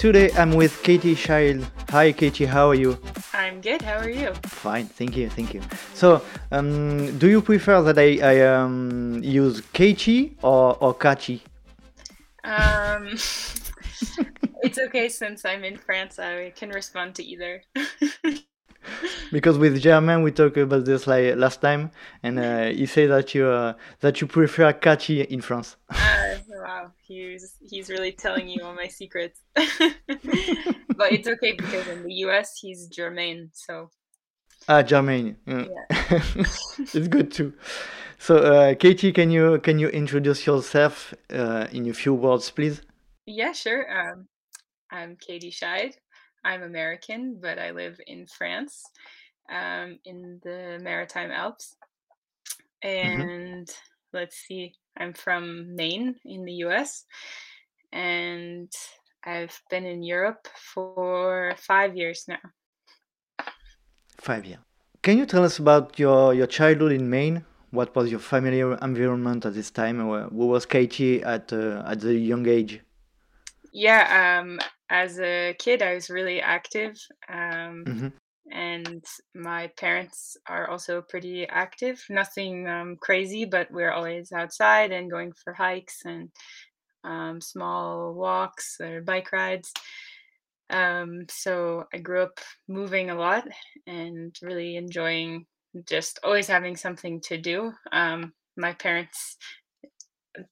Today I'm with Katie Child. Hi Katie, how are you? I'm good. How are you? Fine, thank you, thank you. So, um, do you prefer that I, I um, use Katie or, or Kachi? Um, it's okay since I'm in France. I can respond to either. because with Germain we talked about this like last time, and uh, he said that you uh, that you prefer Kachi in France. Uh, wow, he's he's really telling you all my secrets. but it's okay because in the U.S. he's Germain, so. Ah, Germain. Yeah. yeah. it's good too. So, uh, Katie, can you can you introduce yourself uh, in a few words, please? Yeah, sure. Um, I'm Katie Schide. I'm American, but I live in France, um, in the Maritime Alps. Mm-hmm. And mm-hmm. Let's see, I'm from Maine in the US, and I've been in Europe for five years now. Five years. Can you tell us about your, your childhood in Maine? What was your family environment at this time? Who was Katie at uh, at the young age? Yeah, um, as a kid, I was really active. Um, mm-hmm. And my parents are also pretty active. Nothing um, crazy, but we're always outside and going for hikes and um, small walks or bike rides. Um, so I grew up moving a lot and really enjoying just always having something to do. Um, my parents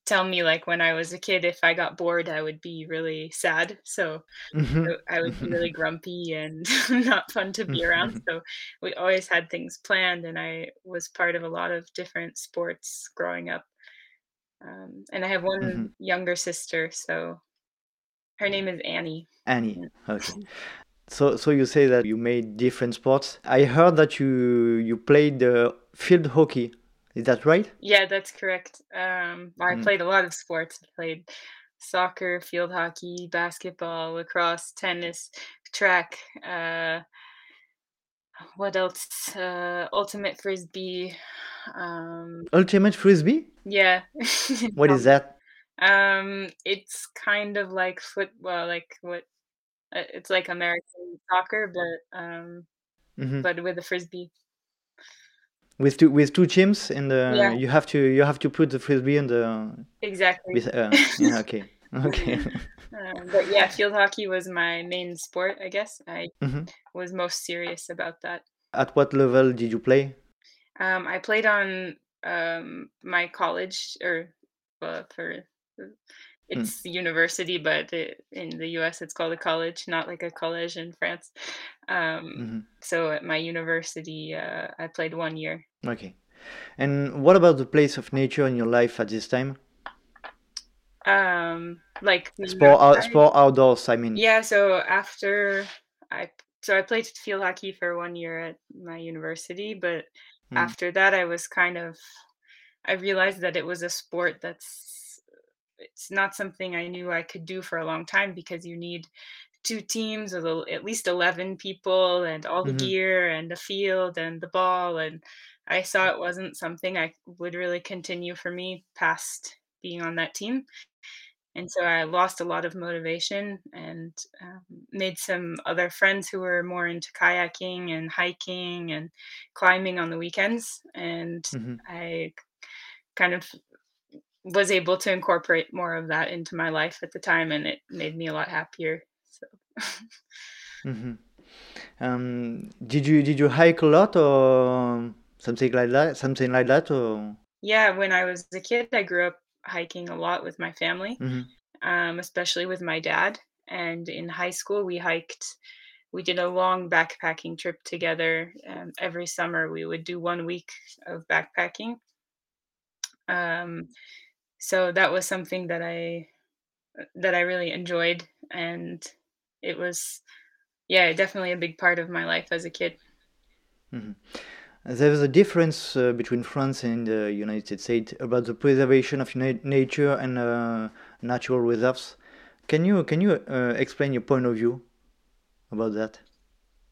tell me like when I was a kid, if I got bored, I would be really sad. So mm-hmm. I would be really grumpy and not fun to be around. Mm-hmm. So we always had things planned, and I was part of a lot of different sports growing up. Um, and I have one mm-hmm. younger sister, so her name is Annie. Annie. Okay. So, so you say that you made different sports. I heard that you you played uh, field hockey. Is that right? Yeah, that's correct. Um, I mm. played a lot of sports. I played soccer, field hockey, basketball, lacrosse, tennis, track. Uh, what else? Uh, ultimate frisbee. Um, ultimate frisbee? Yeah. what is that? Um, it's kind of like football, like what? Uh, it's like American soccer, but um, mm-hmm. but with a frisbee with two with two teams and the yeah. you have to you have to put the frisbee in the exactly with, uh, yeah, okay okay um, but yeah field hockey was my main sport i guess i mm-hmm. was most serious about that at what level did you play um, i played on um, my college or uh, for. It's mm. university, but it, in the U.S. it's called a college, not like a college in France. Um, mm-hmm. So at my university, uh, I played one year. Okay, and what about the place of nature in your life at this time? Um, like sport, out, sport outdoors. I mean, yeah. So after I, so I played field hockey for one year at my university, but mm. after that, I was kind of, I realized that it was a sport that's it's not something I knew I could do for a long time because you need two teams of at least 11 people and all the mm-hmm. gear and the field and the ball and I saw it wasn't something I would really continue for me past being on that team. And so I lost a lot of motivation and um, made some other friends who were more into kayaking and hiking and climbing on the weekends. And mm-hmm. I kind of was able to incorporate more of that into my life at the time and it made me a lot happier so mm-hmm. um, did you did you hike a lot or something like that something like that or yeah when i was a kid i grew up hiking a lot with my family mm-hmm. um, especially with my dad and in high school we hiked we did a long backpacking trip together um, every summer we would do one week of backpacking um, so that was something that I that I really enjoyed and it was yeah definitely a big part of my life as a kid. Mm-hmm. there is a difference uh, between France and the United States about the preservation of na- nature and uh, natural reserves. Can you can you uh, explain your point of view about that?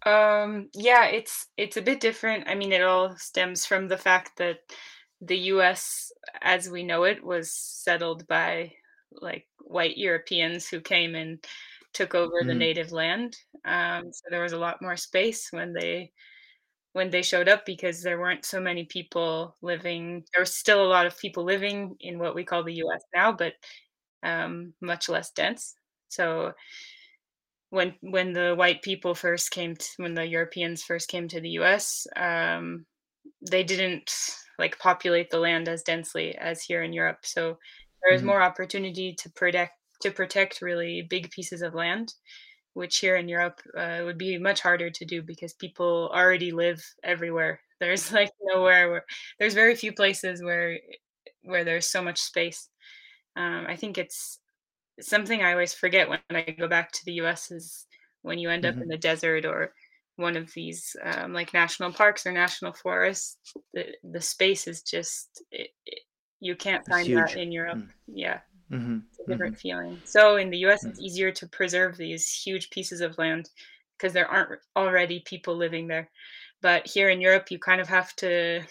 Um, yeah it's it's a bit different. I mean it all stems from the fact that the US as we know it was settled by like white Europeans who came and took over the Mhm. native land. Um, so there was a lot more space when they when they showed up because there weren't so many people living there was still a lot of people living in what we call the US now, but, um, much less dense. So when when the white people first came t when the Europeans first came to the US, um, they didn't, like, populate the land as densely as here in Europe, so there's Mhm. more opportunity to protect to protect really big pieces of land, which here in Europe, uh, would be much harder to do because people already live everywhere. There's, like, nowhere where there's very few places where where there's so much space. Um, I think it's something I always forget when I go back to the US is when you end up in the desert or one of these, um, like, national parks or national forests, the the space is just it it you can't find that in Europe. Mm. Yeah, Mhm. it's a different Mhm. feeling. So in the US, it's Mm. easier to preserve these huge pieces of land because there aren't already people living there. But here in Europe, you kind of have to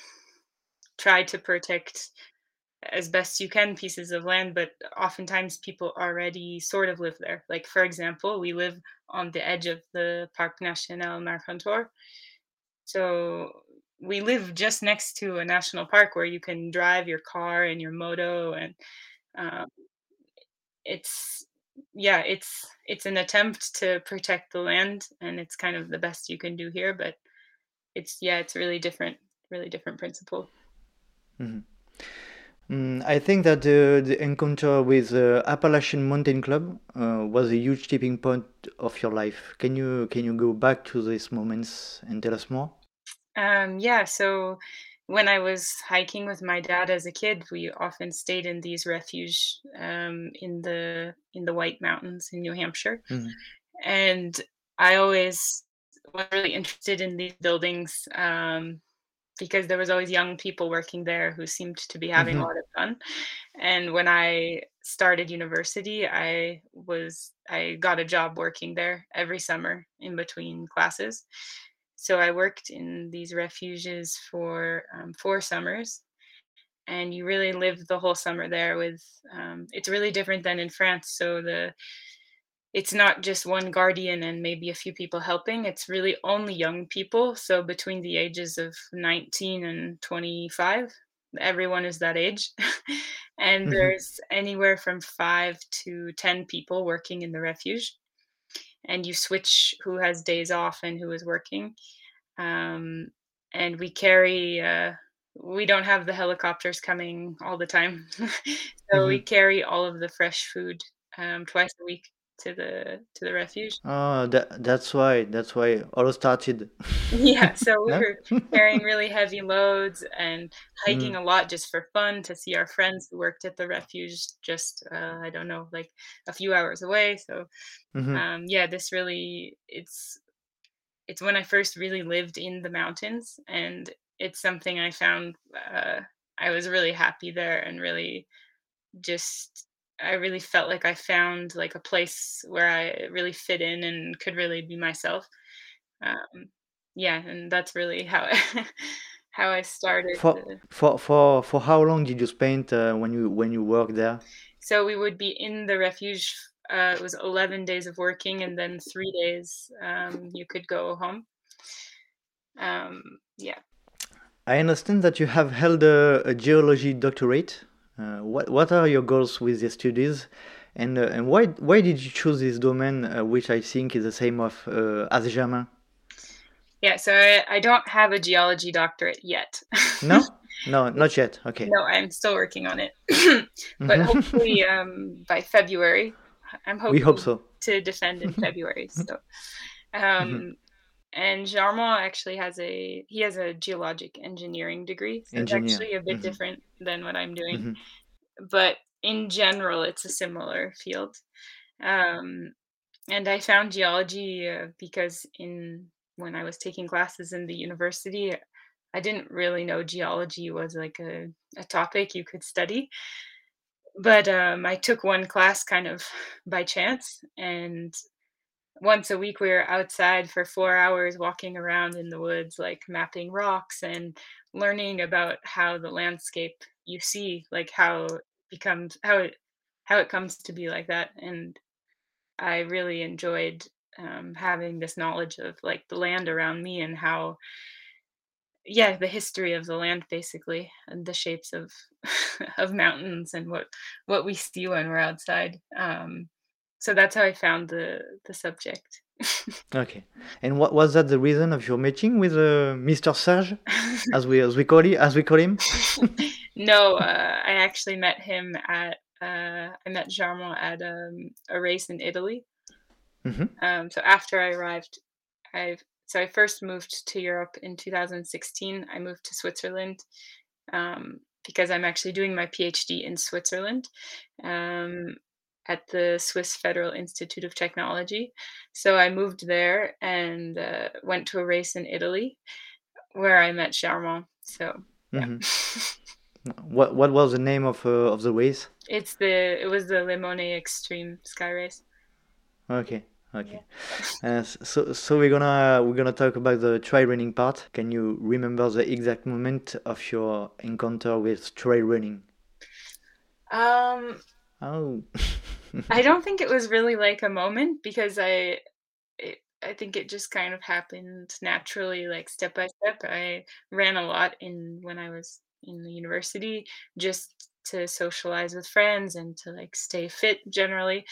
try to protect as best you can pieces of land, but oftentimes people already sort of live there. Like, for example, we live on the edge of the Parc National Mercantour. So we live just next to a national park where you can drive your car and your moto and um, it's yeah it's it's an attempt to protect the land and it's kind of the best you can do here but it's yeah it's really different really different principle Mhm. Mm, I think that the, the encounter with the Appalachian Mountain Club uh, was a huge tipping point of your life. Can you can you go back to these moments and tell us more? Um, yeah, so when I was hiking with my dad as a kid, we often stayed in these refuge um, in the in the White Mountains in New Hampshire, Mhm. and I always was really interested in these buildings um, because there was always young people working there who seemed to be having a Mhm. lot of fun. And when I started university, I was I got a job working there every summer in between classes. So I worked in these refuges for um, four summers, and you really live the whole summer there. With um, it's really different than in France. So the it's not just one guardian and maybe a few people helping. It's really only young people. So between the ages of 19 and 25, everyone is that age. and Mhm. there's anywhere from five to 10 people working in the refuge. And you switch who has days off and who is working. Um, and we carry, uh, we don't have the helicopters coming all the time. so we Mhm. carry all of the fresh food um, twice a week to the to the refuge. Oh, that that's why that's why all started. Yeah, so we were carrying really heavy loads and hiking Mm. a lot just for fun to see our friends who worked at the refuge just uh, I don't know, like a few hours away. So Mhm. um, yeah, this really it's it's when I first really lived in the mountains and it's something I found uh, I was really happy there and really just I really felt like I found like a place where I really fit in and could really be myself. Um, yeah, and that's really how how I started. For for for for how long did you spend uh, when you when you worked there? so we would be in the refuge. Uh, it was 11 days of working, and then three days um, you could go home. Um, yeah. I understand that you have held a, a geology doctorate. Uh, what what are your goals with the studies, and uh, and why why did you choose this domain, uh, which I think is the same of uh, as Germain? Yeah, so I, I don't have a geology doctorate yet. No, no, not yet. Okay. no, I'm still working on it. but Mhm. hopefully um, by February, I'm hoping we hope so. to defend in February. So, Mhm. um, and Jarmo actually has a he has a geologic engineering degree, so it's actually a bit Mhm. different than what I'm doing. Mhm. But in general, it's a similar field. Um, and I found geology uh, because in when I was taking classes in the university, I didn't really know geology was like a, a topic you could study. But um, I took one class kind of by chance, and once a week we were outside for four hours walking around in the woods, like mapping rocks and learning about how the landscape you see, like how it becomes how it how it comes to be like that. And I really enjoyed um, having this knowledge of like the land around me and how yeah the history of the land basically and the shapes of of mountains and what what we see when we're outside um so that's how i found the the subject Okay. And what was that the reason of your meeting with uh, Mr. Serge, as we as we call it, as we call him? no uh, i actually met him at uh, i met Germain at um, a race in italy hmm um, so after i arrived i so I first moved to Europe in 2016. I moved to Switzerland um, because I'm actually doing my PhD in Switzerland um, at the Swiss Federal Institute of Technology. So I moved there and uh, went to a race in Italy where I met Germain. So yeah. hmm What what was the name of uh, of the race? it's the it was the Limone Extreme Sky Race. Okay. Yeah. Okay. Uh, so so we're gonna we're gonna talk about the trail running part. Can you remember the exact moment of your encounter with trail running? Um, Oh. I don't think it was really like a moment because I it, I think it just kind of happened naturally, like step by step. I ran a lot in when I was in the university just to socialize with friends and to like stay fit generally.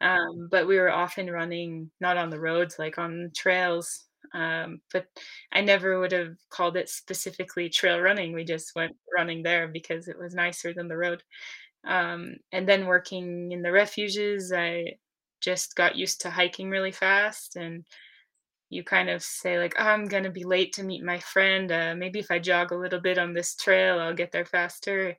Um, but we were often running not on the roads, like on trails. Um, but I never would have called it specifically trail running. We just went running there because it was nicer than the road. Um, and then working in the refuges, I just got used to hiking really fast and you kind of say like, "Oh, I'm gonna be late to meet my friend. Uh, maybe if I jog a little bit on this trail, I'll get there faster."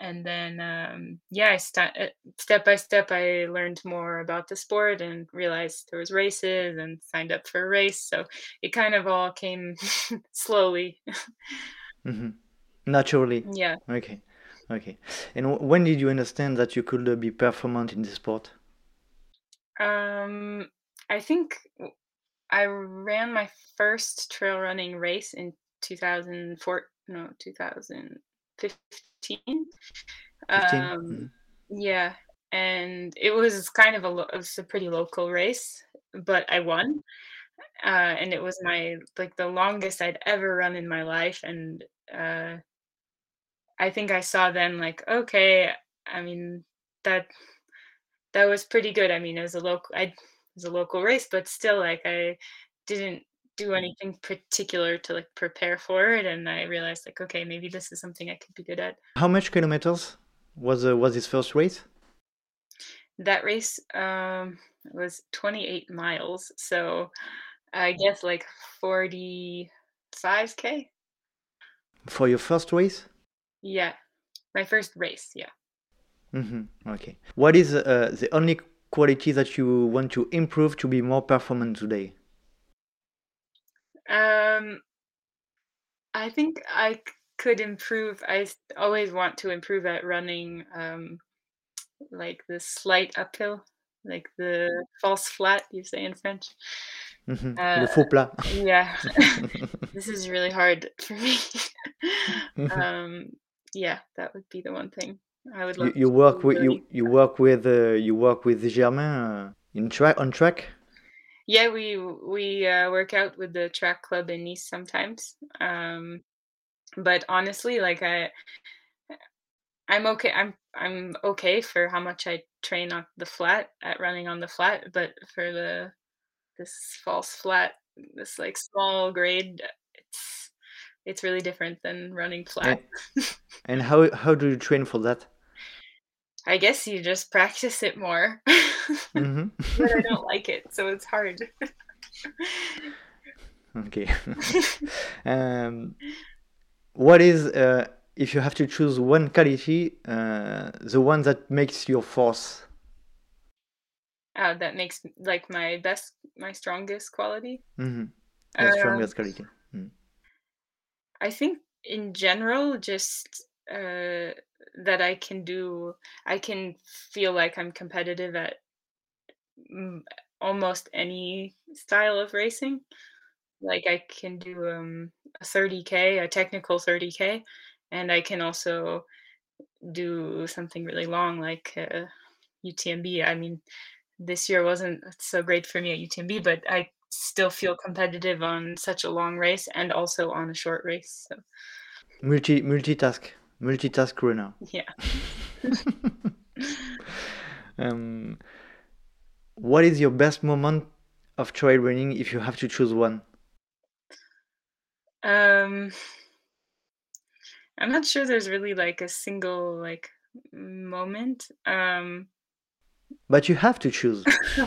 And then, um, yeah, I sta- uh, step by step, I learned more about the sport and realized there was races and signed up for a race. So it kind of all came slowly. mm-hmm. Naturally. yeah. Okay. Okay. And when did you understand that you could uh, be performant in the sport? Um, I think I ran my first trail running race in 2004, no, 2015. 15? Um, hmm yeah, and it was kind of a it was a pretty local race, but I won. Uh, and it was my like the longest I'd ever run in my life, and uh, I think I saw then like, okay, I mean that that was pretty good. I mean, it was a local I it was a local race, but still like I didn't do anything particular to like prepare for it and I realized like, okay, maybe this is something I could be good at. How much kilometers was uh, was his first race? That race um was 28 miles, so I guess like 45k. For your first race? Yeah, my first race, yeah. Mm-hmm. Okay. What is uh, the only quality that you want to improve to be more performant today? Um I think I could improve. I always want to improve at running um like the slight uphill, like the false flat you say in French. hmm Uh Le faux plat. yeah. This is really hard for me. Mhm. um yeah, that would be the one thing I would You love you to work with really you you work with uh, you work with Germain uh, in track on track? Yeah, we we uh, work out with the track club in Nice sometimes. Um but honestly, like I I'm okay. I'm I'm okay for how much I train on the flat at running on the flat, but for the this false flat, this like small grade, it's it's really different than running flat. And and how how do you train for that? I guess you just practice it more. hmm but I don't like it, so it's hard. Okay. Um, what is uh, if you have to choose one quality, uh, the one that makes your force? uh, that makes like my best, my strongest quality. hmm Your Um, strongest quality. Mm. I think in general, just uh, that I can do, I can feel like I'm competitive at mm, almost any style of racing. Like I can do um, a 30k, a technical 30k, and I can also do something really long like uh, UTMB. I mean, this year wasn't so great for me at UTMB, but I still feel competitive on such a long race and also on a short race. So multi multitask multitask runner. Yeah. um, what is your best moment of trail running if you have to choose one? Um, I'm not sure there's really like a single like moment. Um, but you have to choose.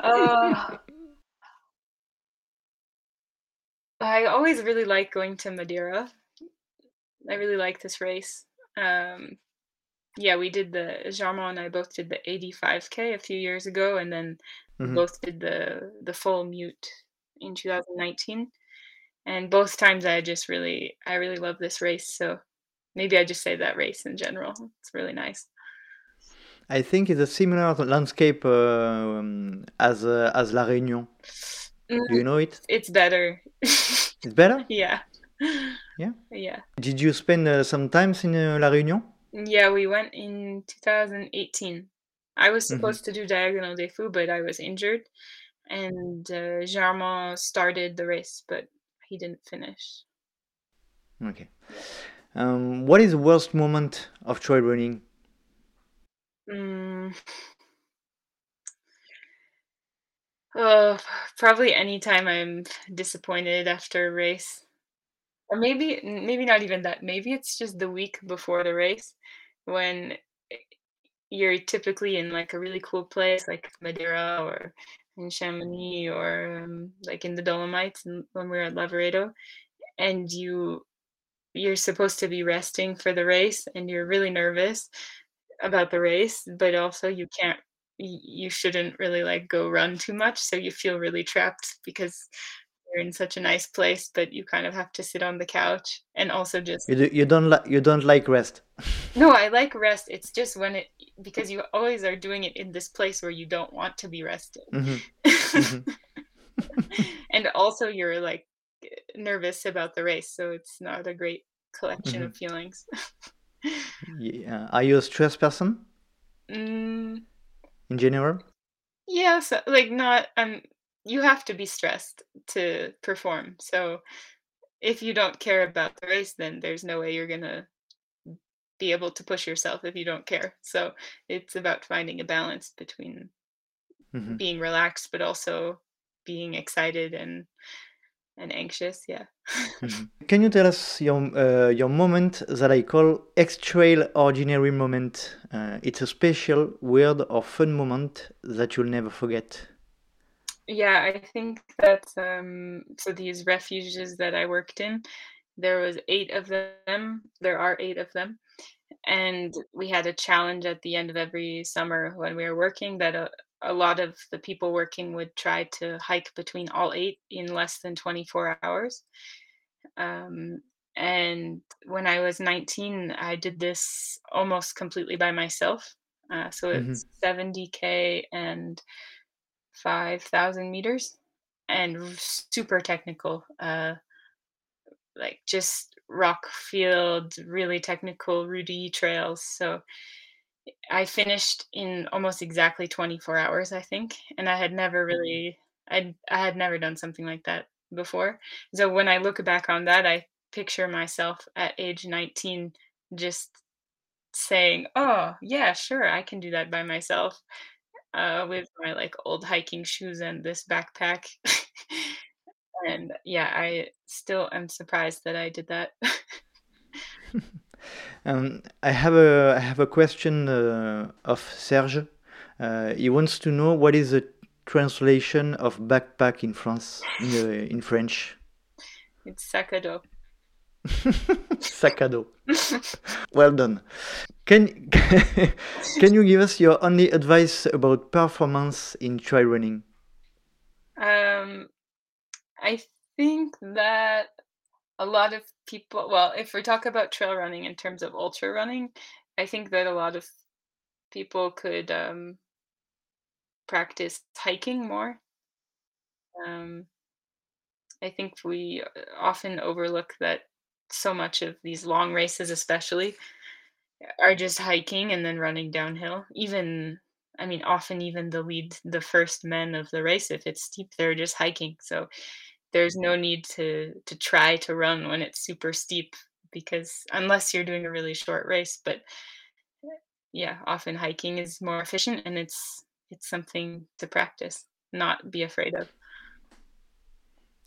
uh, I always really like going to Madeira. I really like this race. Um, yeah, we did the Jarmo and I both did the 85k a few years ago, and then mm-hmm. both did the the full MIUT in 2019. And both times I just really I really love this race. So maybe I just say that race in general. It's really nice. I think it's a similar landscape uh, um, as uh, as La Réunion. Mm, Do you know it? It's better. it's better. Yeah. Yeah. Yeah. Did you spend uh, some time in uh, La Réunion? Yeah, we went in 2018. I was mm-hmm. supposed mm-hmm. to do Diagonal des Fous, but I was injured, and uh, Jarmo started the race, but he didn't finish. Okay. Um, what is the worst moment of trail running? Mm. Oh, probably anytime I'm disappointed after a race. Or maybe maybe not even that. Maybe it's just the week before the race when you're typically in like a really cool place like Madeira or in Chamonix or um, like in the Dolomites when we are at Lavaredo and you you're supposed to be resting for the race and you're really nervous about the race, but also you can't you shouldn't really like go run too much so you feel really trapped because you're in such a nice place but you kind of have to sit on the couch and also just you, do, you don't like you don't like rest no i like rest it's just when it because you always are doing it in this place where you don't want to be rested mm-hmm. Mm-hmm. and also you're like nervous about the race so it's not a great collection mm-hmm. of feelings yeah. Are you a stress person? Mm. In general? Yes, like not um you have to be stressed to perform. So if you don't care about the race then there's no way you're going to be able to push yourself if you don't care. So it's about finding a balance between mm-hmm. being relaxed but also being excited and and anxious. Yeah. mm-hmm. Can you tell us your uh, your moment that I call extraordinary moment? Uh, it's a special, weird, or fun moment that you'll never forget. Yeah, I think that um, so these refuges that I worked in, there was eight of them. There are eight of them, and we had a challenge at the end of every summer when we were working that a, a lot of the people working would try to hike between all eight in less than 24 hours. Um, and when I was 19, I did this almost completely by myself. Uh, so it's mm-hmm. 70K and 5,000 meters and super technical. Uh, like just rock field, really technical, Rudy trails. So I finished in almost exactly 24 hours, I think, and I had never mm-hmm. really I I had never done something like that before. So when I look back on that, I picture myself at age 19 just saying, "Oh, yeah, sure, I can do that by myself." Uh, with my like old hiking shoes and this backpack. and yeah, I still am surprised that I did that. Um, I have a I have a question uh, of Serge. Uh, he wants to know what is the translation of backpack in France in, uh, in French. It's sac à dos. sac à dos. well done. Can can you give us your only advice about performance in trail running? Um, I think that a lot of people well if we talk about trail running in terms of ultra running i think that a lot of people could um, practice hiking more um, i think we often overlook that so much of these long races especially are just hiking and then running downhill. Even I mean, often even the lead the first men of the race, if it's steep, they're just hiking, so there's no mm-hmm. need to to try to run when it's super steep because unless you're doing a really short race, but yeah, often hiking is more efficient and it's it's something to practice, not be afraid of.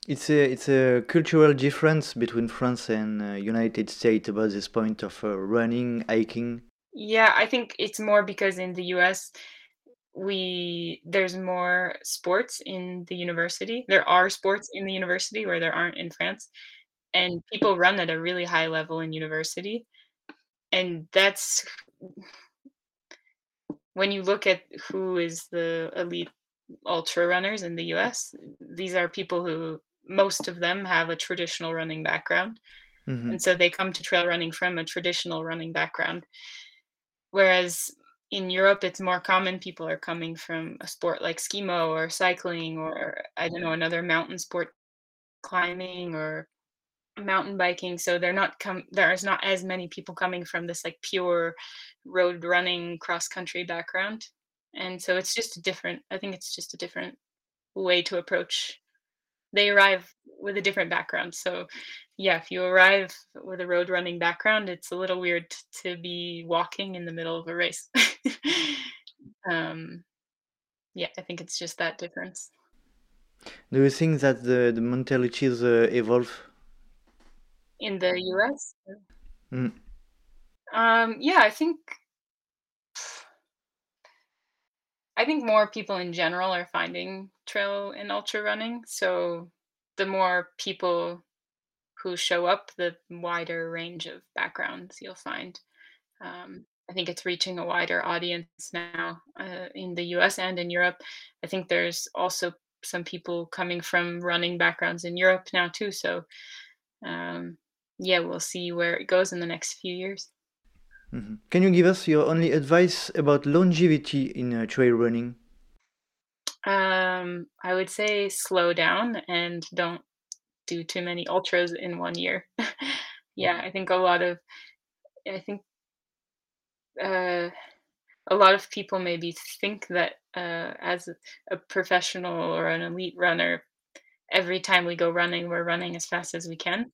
It's a it's a cultural difference between France and uh, United States about this point of uh, running, hiking. Yeah, I think it's more because in the US we there's more sports in the university. There are sports in the university where there aren't in France, and people run at a really high level in university. And that's when you look at who is the elite ultra runners in the US, these are people who most of them have a traditional running background. hmm And so they come to trail running from a traditional running background. Whereas in Europe, it's more common people are coming from a sport like skimo or cycling or I don't know, another mountain sport, climbing or mountain biking. So they're not come there's not as many people coming from this like pure road running cross country background. And so it's just a different I think it's just a different way to approach they arrive with a different background. So, yeah, if you arrive with a road running background, it's a little weird to be walking in the middle of a race. um, yeah, I think it's just that difference. Do you think that the the mentalities uh, evolve? In the US? Mm. Um, yeah, I think I think more people in general are finding trail and ultra running. So the more people who show up, the wider range of backgrounds you'll find. Um, I think it's reaching a wider audience now uh, in the US and in Europe. I think there's also some people coming from running backgrounds in Europe now too. So um, yeah, we'll see where it goes in the next few years. Mhm. Can you give us your only advice about longevity in uh, trail running? Um, I would say slow down and don't do too many ultras in one year. yeah, I think a lot of I think uh, a lot of people maybe think that uh, as a professional or an elite runner, every time we go running, we're running as fast as we can,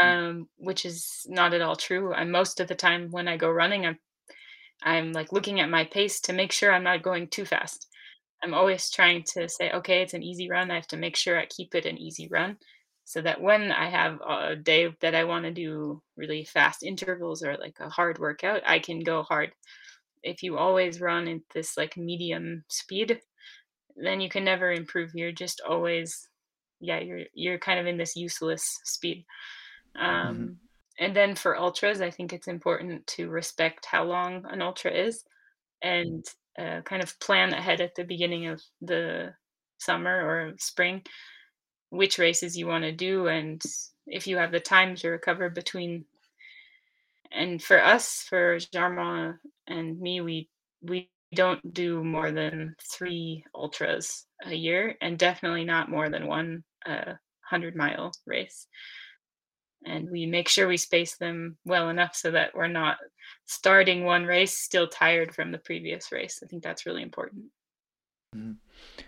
um, which is not at all true. And most of the time when I go running, I'm I'm like looking at my pace to make sure I'm not going too fast. I'm always trying to say, okay, it's an easy run. I have to make sure I keep it an easy run so that when I have a day that I want to do really fast intervals or like a hard workout, I can go hard. If you always run at this like medium speed, then you can never improve. You're just always, yeah, you're you're kind of in this useless speed. Mhm. Um, and then for ultras, I think it's important to respect how long an ultra is and uh, kind of plan ahead at the beginning of the summer or spring which races you want to do and if you have the time to recover between and for us for Jarmo and me we we don't do more than three ultras a year and definitely not more than one uh, 100 mile race and we make sure we space them well enough so that we're not starting one race still tired from the previous race i think that's really important Mhm.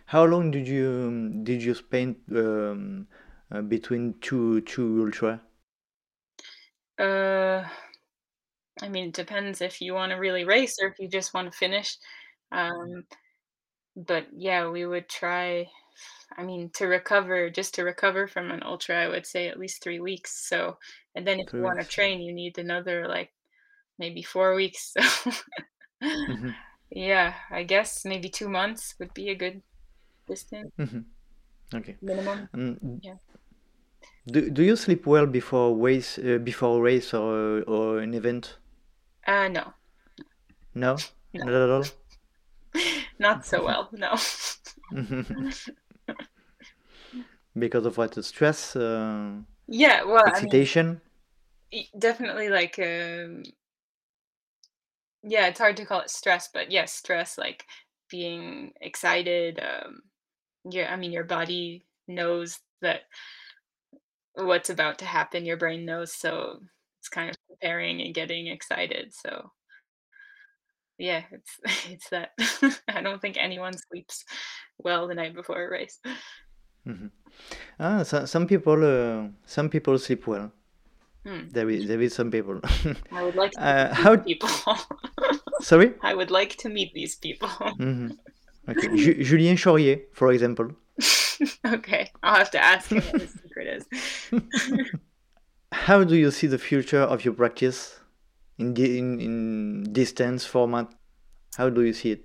How long did you um, did you spend um, uh, between two two ultra? uh i mean it depends if you want to really race or if you just want to finish um but yeah we would try i mean to recover just to recover from an ultra i would say at least three weeks so and then if you want to train you need another like maybe four weeks so hmm yeah i guess maybe two months would be a good distance. Hmm Okay. minimum Um, yeah. do do you sleep well before race uh, before a race or or an event? uh no. No, no. Not at all. not so well no Because of what? The stress, uh, yeah well i mean excitation? definitely like um yeah it's hard to call it stress but yes stress like being excited um yeah i mean your body knows that what's about to happen your brain knows so it's kind of preparing and getting excited so yeah, it's it's that. I don't think anyone sleeps well the night before a race. Hmm Ah, so, some people, uh, some people sleep well. Hmm. There is, there is some people. I would like to uh, meet how? these people. Sorry? I would like to meet these people. hmm Okay. Ju- Julien Chorier, for example. okay, I'll have to ask him what his secret is. How do you see the future of your practice in di- in, in distance format? How do you see it?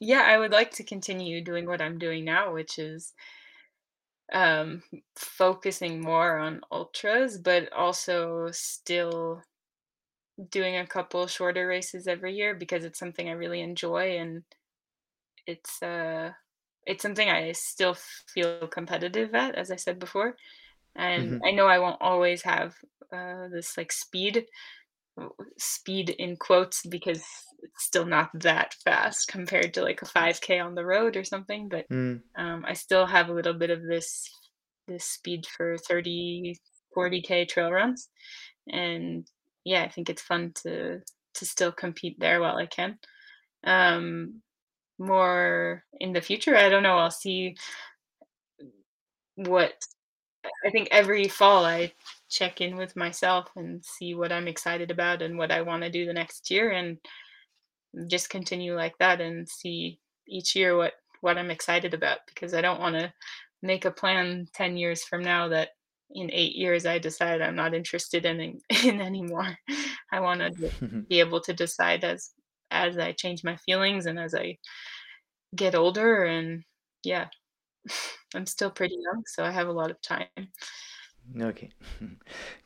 yeah, I would like to continue doing what I'm doing now, which is um focusing more on ultras, but also still doing a couple shorter races every year because it's something I really enjoy and it's uh it's something I still feel competitive at, as I said before. And hmm I know I won't always have uh, this like speed, speed in quotes because it's still not that fast compared to like a 5k on the road or something, but Mm. um, I still have a little bit of this this speed for 30, 40k trail runs. And yeah, I think it's fun to to still compete there while I can. Um, more in the future, I don't know. I'll see what I think every fall I check in with myself and see what I'm excited about and what I want to do the next year and just continue like that and see each year what what I'm excited about because I don't want to make a plan 10 years from now that in 8 years I decide I'm not interested in in anymore. I want to be able to decide as as I change my feelings and as I get older and yeah, I'm still pretty young, so I have a lot of time. Okay.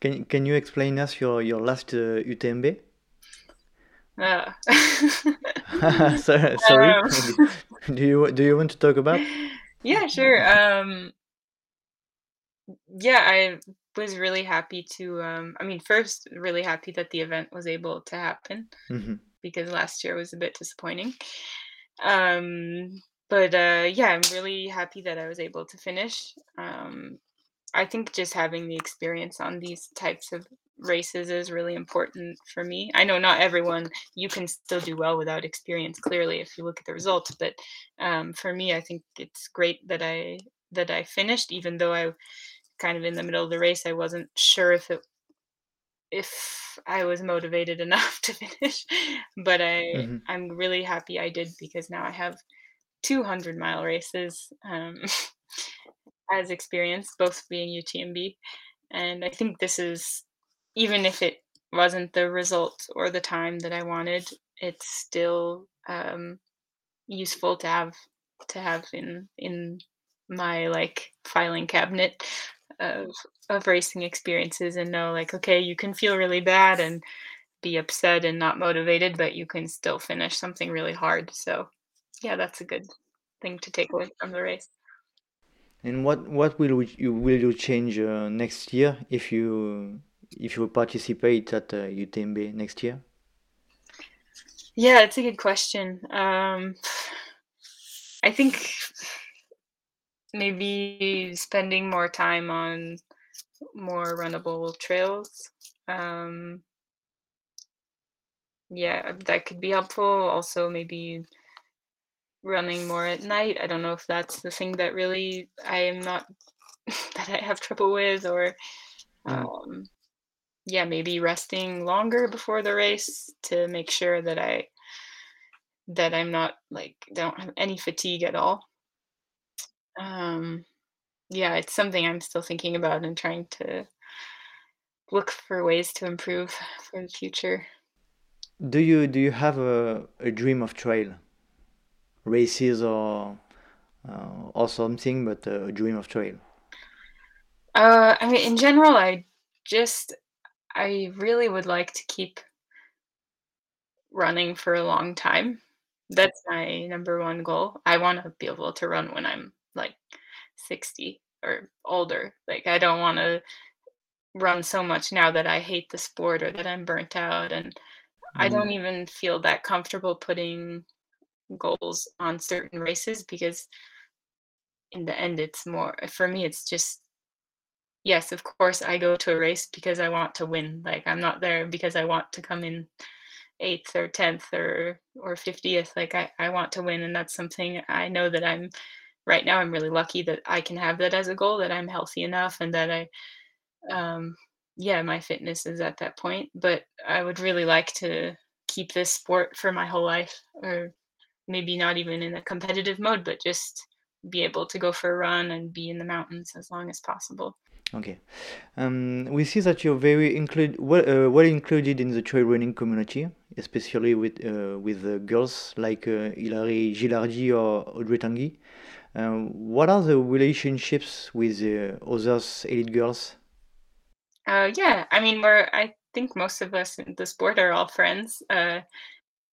Can can you explain us your your last uh, UTMB? Uh, So- Sorry. um, Do you do you want to talk about? yeah, sure. Um, yeah, I was really happy to. Um, I mean, first, really happy that the event was able to happen hmm because last year was a bit disappointing. Um, but uh, yeah, I'm really happy that I was able to finish. Um, I think just having the experience on these types of races is really important for me. I know not everyone you can still do well without experience clearly if you look at the results, but um, for me I think it's great that I that I finished even though I kind of in the middle of the race I wasn't sure if it if I was motivated enough to finish, but I hmm I'm really happy I did because now I have 200 mile races um, as experienced, both being UTMB. And I think this is, even if it wasn't the result or the time that I wanted, it's still um, useful to have to have in in my like filing cabinet of of racing experiences and know like okay you can feel really bad and be upset and not motivated but you can still finish something really hard so yeah that's a good thing to take away from the race And what what will you will you change uh, next year if you if you participate at uh, UTMB next year? yeah it's a good question um i think maybe spending more time on more runnable trails um yeah that could be helpful also maybe running more at night i don't know if that's the thing that really i am not that i have trouble with or Mm. um yeah maybe resting longer before the race to make sure that i that i'm not like don't have any fatigue at all. Um yeah it's something i'm still thinking about and trying to look for ways to improve for the future. Do you do you have a, a dream of trail races or uh, or something, but uh, a dream of trail? uh i mean in general i just i really would like to keep running for a long time that's my number one goal i want to be able to run when i'm like 60 or older like i don't want to run so much now that i hate the sport or that i'm burnt out and I don't Mm. even feel that comfortable putting goals on certain races because in the end it's more for me it's just yes of course I go to a race because I want to win like I'm not there because I want to come in eighth or tenth or or fiftieth. Like I, I want to win, and that's something I know that I'm right now. I'm really lucky that I can have that as a goal. That I'm healthy enough, and that I, um, yeah, my fitness is at that point. But I would really like to keep this sport for my whole life, or maybe not even in a competitive mode, but just be able to go for a run and be in the mountains as long as possible. Okay. Um, we see that you're very include well, uh, well included in the trail running community, especially with uh, with uh, girls like uh, Hillary Gerardi or Audrey Tanguy. Um, what are the relationships with uh, others elite girls? Uh, yeah, I mean, we're I think most of us in the sport are all friends. Uh,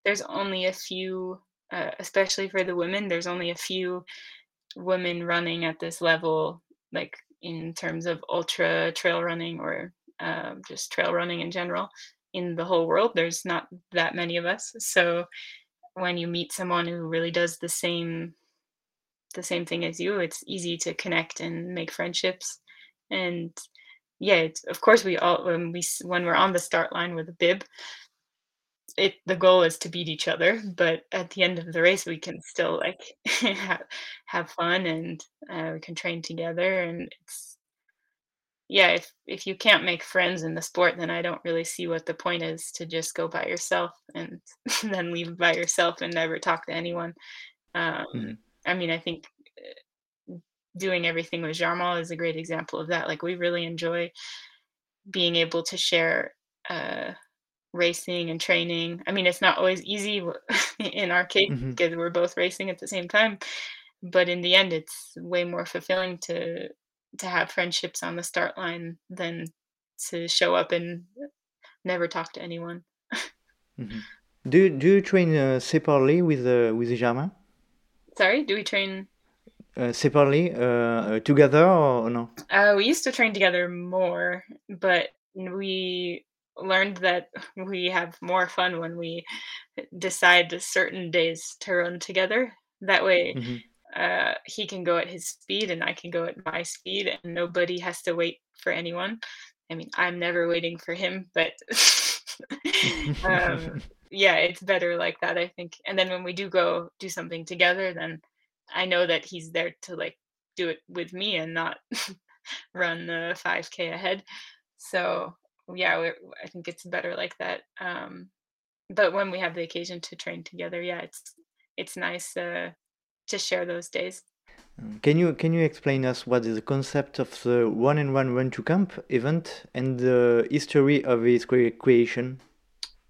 there's only a few, uh, especially for the women. There's only a few women running at this level, like in terms of ultra trail running or uh, just trail running in general in the whole world. There's not that many of us. So when you meet someone who really does the same the same thing as you, it's easy to connect and make friendships. And yeah, of course we all when we when we're on the start line with a bib, it the goal is to beat each other, but at the end of the race, we can still like have, have fun and uh, we can train together. And it's yeah, if if you can't make friends in the sport, then I don't really see what the point is to just go by yourself and then leave by yourself and never talk to anyone. Um, mm-hmm. I mean, I think uh, doing everything with Jarmo is a great example of that. Like we really enjoy being able to share. Uh, racing and training. I mean, it's not always easy in our case mm-hmm. because we're both racing at the same time, but in the end, it's way more fulfilling to to have friendships on the start line than to show up and never talk to anyone. mm-hmm. Do do you train uh, separately with uh, with Germain? Sorry, do we train uh, separately uh, uh, together or no? Uh, we used to train together more, but we learned that we have more fun when we decide certain days to run together. That way, mm-hmm. uh, he can go at his speed and I can go at my speed, and nobody has to wait for anyone. I mean, I'm never waiting for him, but um, yeah, it's better like that, I think. And then when we do go do something together, then I know that he's there to like do it with me and not run the 5K ahead. So yeah, I think it's better like that. Um, but when we have the occasion to train together, yeah, it's it's nice uh, to share those days. Um, can you can you explain us what is the concept of the one and one run to camp event and the history of its creation?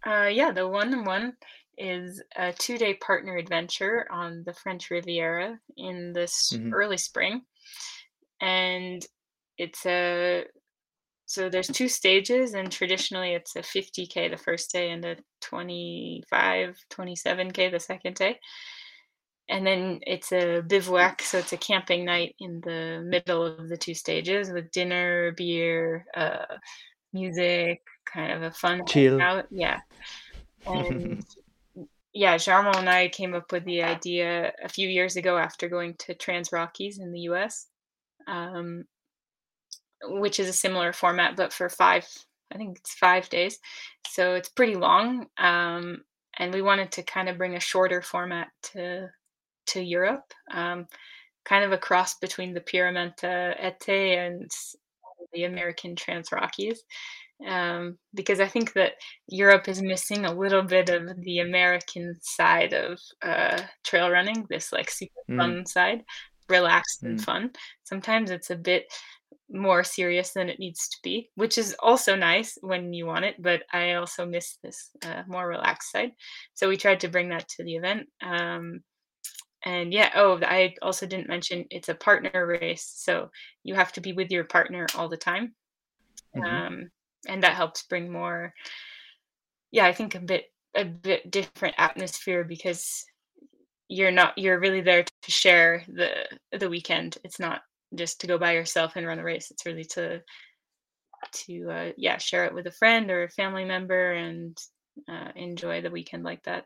Uh, yeah, the one and one is a two day partner adventure on the French Riviera in this mm-hmm. early spring, and it's a so there's two stages and traditionally it's a 50k the first day and a 25 27k the second day. And then it's a bivouac so it's a camping night in the middle of the two stages with dinner beer uh, music kind of a fun chill. out yeah. And yeah jarmo and i came up with the idea a few years ago after going to trans rockies in the us um, which is a similar format, but for five, I think it's five days. So it's pretty long. Um, and we wanted to kind of bring a shorter format to to Europe, um, kind of a cross between the Pyramenta Ete and the American Trans Rockies. Um, because I think that Europe is missing a little bit of the American side of uh, trail running, this like super mm. fun side, relaxed mm. and fun. Sometimes it's a bit more serious than it needs to be, which is also nice when you want it. But I also miss this uh, more relaxed side. So we tried to bring that to the event. Um, and yeah, oh, I also didn't mention it's a partner race. So you have to be with your partner all the time. Mm-hmm. Um, and that helps bring more, yeah, I think a bit a bit different atmosphere because you're not you're really there to share the the weekend. It's not just to go by yourself and run a race. It's really to to uh, yeah share it with a friend or a family member and uh, enjoy the weekend like that.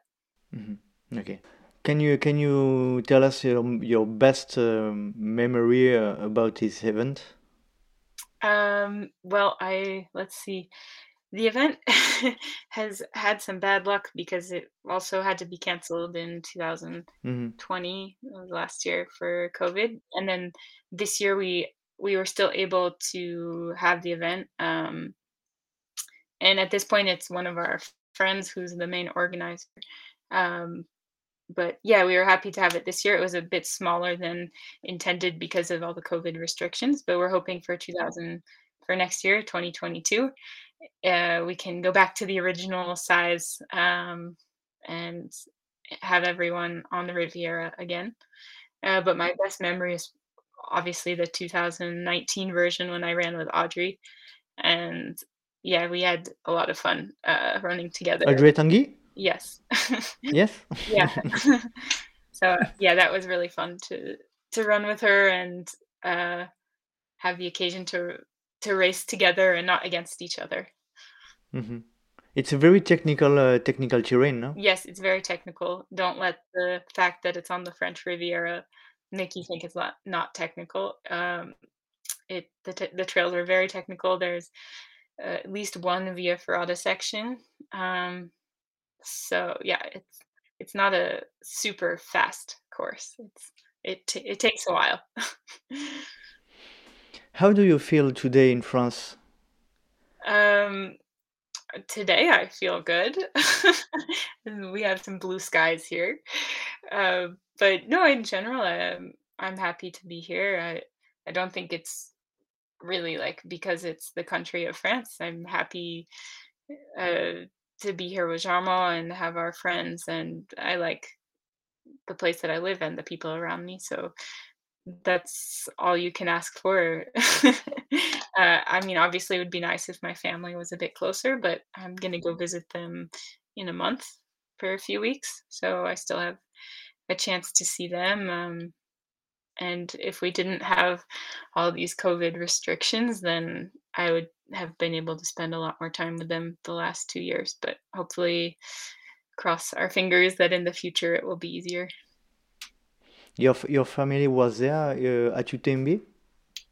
Mm-hmm. Okay. Can you can you tell us your your best um, memory uh, about this event? Um, well, I let's see. The event has had some bad luck because it also had to be canceled in 2020 hmm last year for COVID, and then this year we we were still able to have the event. Um, and at this point, it's one of our friends who's the main organizer. Um, but yeah, we were happy to have it this year. It was a bit smaller than intended because of all the COVID restrictions, but we're hoping for 2000 for next year, 2022, uh, we can go back to the original size um, and have everyone on the Riviera again. Uh, but my best memory is obviously the 2019 version when I ran with Audrey, and yeah, we had a lot of fun uh, running together. Audrey Tanguy? Yes. Yes. yeah. so yeah, that was really fun to to run with her and uh, have the occasion to to race together and not against each other. hmm It's a very technical uh, technical terrain, no? Yes, it's very technical. Don't let the fact that it's on the French Riviera make you think it's not not technical. Um, it the t- the trails are very technical. There's uh, at least one Via Ferrata section. Um, so yeah, it's it's not a super fast course. It's it t- it takes a while. How do you feel today in France? um, today I feel good. We have some blue skies here. Uh, but no, in general, I'm I'm happy to be here. I I don't think it's really like because it's the country of France. I'm happy uh, to be here with Jarmo and have our friends, and I like the place that I live and the people around me. So that's all you can ask for. uh, I mean, obviously, it would be nice if my family was a bit closer, but I'm gonna go visit them in a month for a few weeks, so I still have a chance to see them. Um, and if we didn't have all these COVID restrictions, then I would have been able to spend a lot more time with them the last two years. But hopefully, cross our fingers that in the future it will be easier. Your your family was there uh, at UTMB?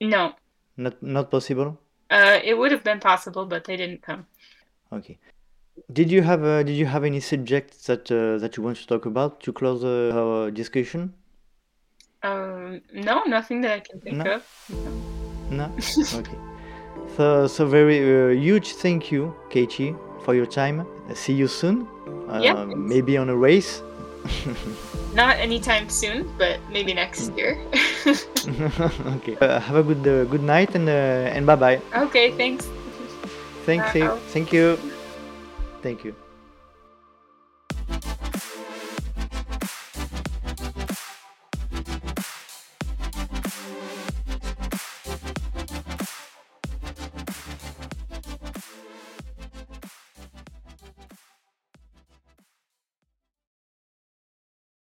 No, Not not possible? uh, it would have been possible, but they didn't come. Okay. Did you have uh, did you have any subjects that uh, that you want to talk about to close uh, our discussion? Um, no, nothing that I can think No? of. No. No? Okay. So so very uh, huge thank you, Katie, for your time. See you soon. Yeah, Uh, maybe on a race. Not anytime soon, but maybe next year. okay. Uh, have a good uh, good night and uh, and bye bye. okay, thanks. Thank you. Thank you. Thank you.